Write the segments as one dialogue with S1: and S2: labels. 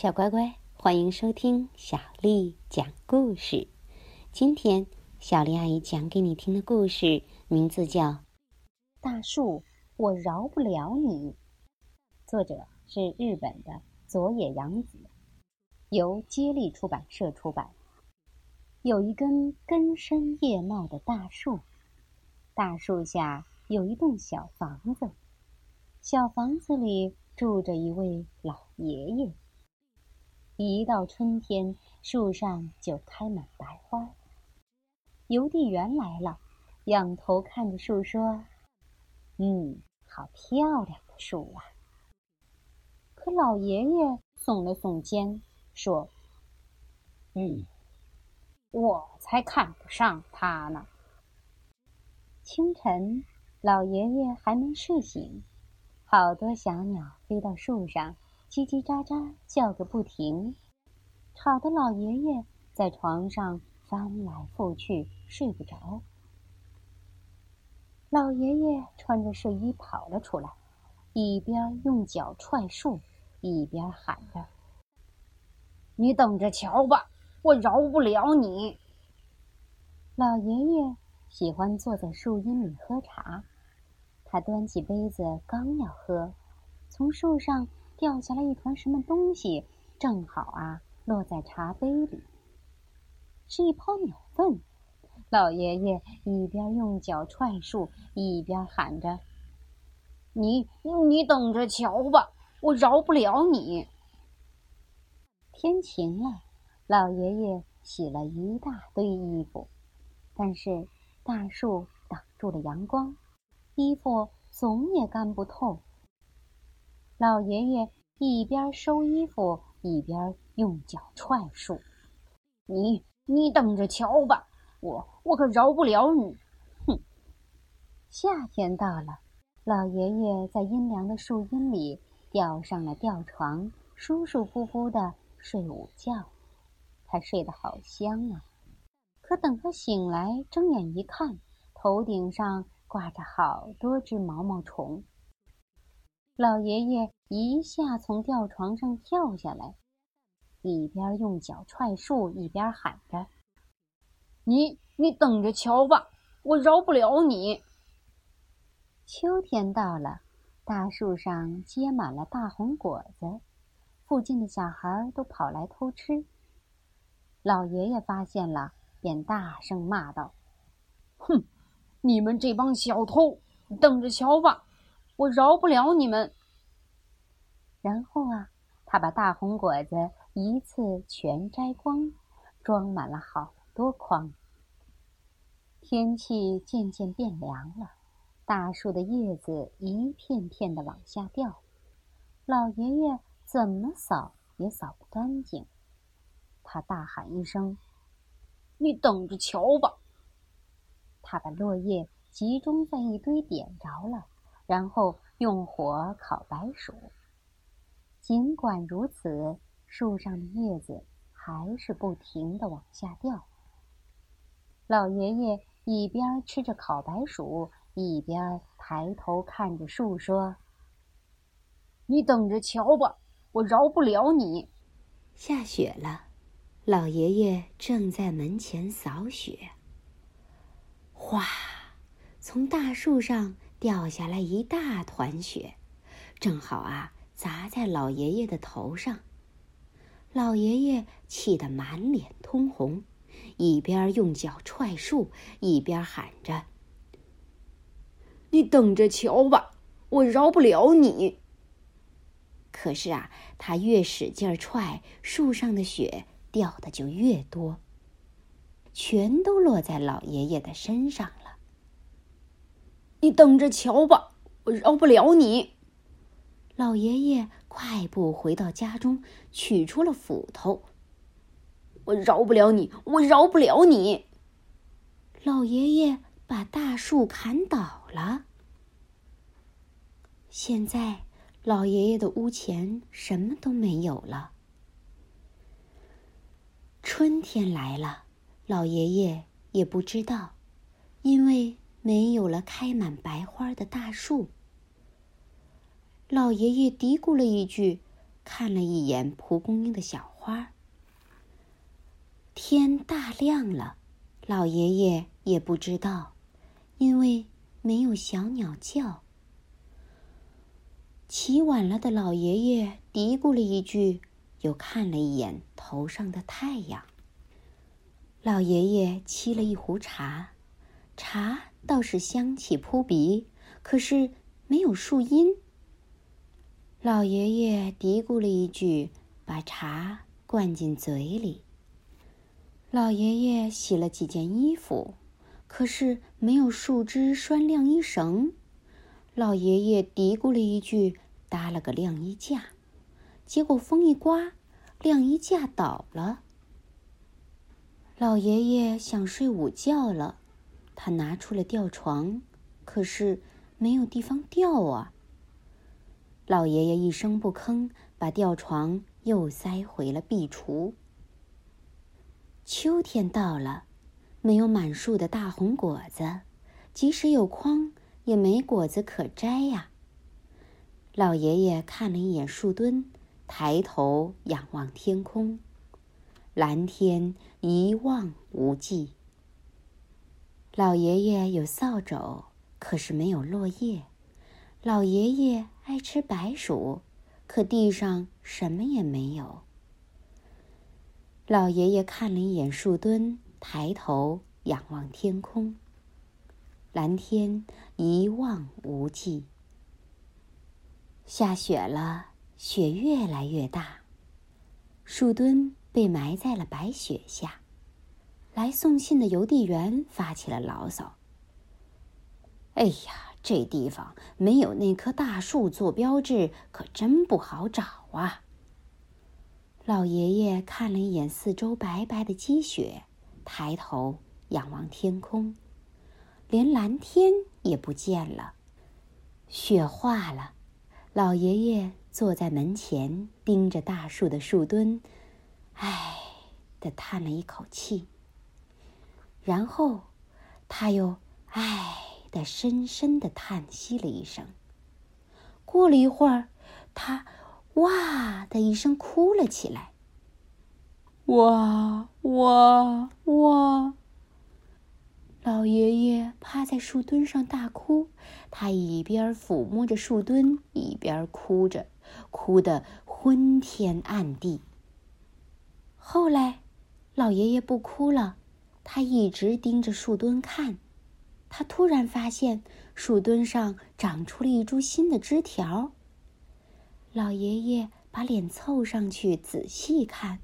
S1: 小乖乖，欢迎收听小丽讲故事。今天，小丽阿姨讲给你听的故事名字叫《
S2: 大树，我饶不了你》，作者是日本的佐野洋子，由接力出版社出版。有一根根深叶茂的大树，大树下有一栋小房子，小房子里住着一位老爷爷。一到春天，树上就开满白花。邮递员来了，仰头看着树说：“嗯，好漂亮的树啊！”可老爷爷耸了耸肩，说：“嗯，我才看不上它呢。”清晨，老爷爷还没睡醒，好多小鸟飞到树上。叽叽喳喳叫个不停，吵得老爷爷在床上翻来覆去睡不着。老爷爷穿着睡衣跑了出来，一边用脚踹树，一边喊着：“你等着瞧吧，我饶不了你！”老爷爷喜欢坐在树荫里喝茶，他端起杯子刚要喝，从树上。掉下来一团什么东西，正好啊落在茶杯里。是一泡鸟粪。老爷爷一边用脚踹树，一边喊着：“你你等着瞧吧，我饶不了你！”天晴了，老爷爷洗了一大堆衣服，但是大树挡住了阳光，衣服总也干不透。老爷爷一边收衣服，一边用脚踹树。你你等着瞧吧，我我可饶不了你！哼！夏天到了，老爷爷在阴凉的树荫里吊上了吊床，舒舒服服的睡午觉。他睡得好香啊！可等他醒来，睁眼一看，头顶上挂着好多只毛毛虫。老爷爷一下从吊床上跳下来，一边用脚踹树，一边喊着：“你你等着瞧吧，我饶不了你！”秋天到了，大树上结满了大红果子，附近的小孩都跑来偷吃。老爷爷发现了，便大声骂道：“哼，你们这帮小偷，等着瞧吧！”我饶不了你们。然后啊，他把大红果子一次全摘光，装满了好多筐。天气渐渐变凉了，大树的叶子一片片的往下掉，老爷爷怎么扫也扫不干净。他大喊一声：“你等着瞧吧！”他把落叶集中在一堆，点着了。然后用火烤白薯。尽管如此，树上的叶子还是不停的往下掉。老爷爷一边吃着烤白薯，一边抬头看着树说：“你等着瞧吧，我饶不了你。”
S1: 下雪了，老爷爷正在门前扫雪。哗，从大树上。掉下来一大团雪，正好啊砸在老爷爷的头上。老爷爷气得满脸通红，一边用脚踹树，一边喊着：“你等着瞧吧，我饶不了你！”可是啊，他越使劲踹，树上的雪掉的就越多，全都落在老爷爷的身上了。你等着瞧吧，我饶不了你！老爷爷快步回到家中，取出了斧头。我饶不了你，我饶不了你！老爷爷把大树砍倒了。现在，老爷爷的屋前什么都没有了。春天来了，老爷爷也不知道，因为。没有了开满白花的大树，老爷爷嘀咕了一句，看了一眼蒲公英的小花。天大亮了，老爷爷也不知道，因为没有小鸟叫。起晚了的老爷爷嘀咕了一句，又看了一眼头上的太阳。老爷爷沏了一壶茶，茶倒是香气扑鼻，可是没有树荫。老爷爷嘀咕了一句，把茶灌进嘴里。老爷爷洗了几件衣服，可是没有树枝拴晾衣绳。老爷爷嘀咕了一句，搭了个晾衣架，结果风一刮，晾衣架倒了。老爷爷想睡午觉了，他拿出了吊床，可是没有地方吊啊。老爷爷一声不吭，把吊床又塞回了壁橱。秋天到了，没有满树的大红果子，即使有筐，也没果子可摘呀。老爷爷看了一眼树墩，抬头仰望天空，蓝天一望无际。老爷爷有扫帚，可是没有落叶。老爷爷爱吃白薯，可地上什么也没有。老爷爷看了一眼树墩，抬头仰望天空。蓝天一望无际。下雪了，雪越来越大，树墩被埋在了白雪下。来送信的邮递员发起了牢骚：“哎呀，这地方没有那棵大树做标志，可真不好找啊！”老爷爷看了一眼四周白白的积雪，抬头仰望天空，连蓝天也不见了，雪化了。老爷爷坐在门前，盯着大树的树墩，唉的叹了一口气。然后，他又唉的深深的叹息了一声。过了一会儿，他。哇的一声，哭了起来。哇哇哇！老爷爷趴在树墩上大哭，他一边抚摸着树墩，一边哭着，哭得昏天暗地。后来，老爷爷不哭了，他一直盯着树墩看。他突然发现树墩上长出了一株新的枝条。老爷爷把脸凑上去仔细看，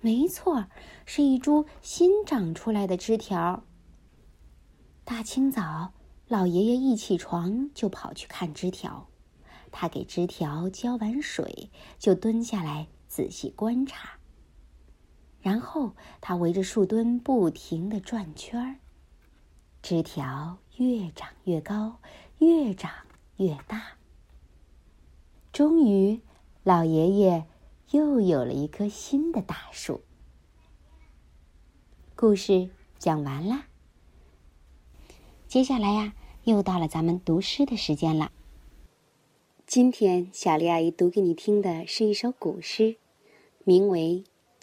S1: 没错，是一株新长出来的枝条。大清早，老爷爷一起床就跑去看枝条，他给枝条浇完水，就蹲下来仔细观察。然后他围着树墩不停的转圈儿，枝条越长越高，越长越大。终于，老爷爷又有了一棵新的大树。故事讲完啦。接下来呀，又到了咱们读诗的时间了。今天小丽阿姨读给你听的是一首古诗，名为《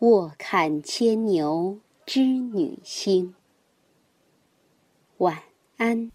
S1: 卧看牵牛织女星。晚安。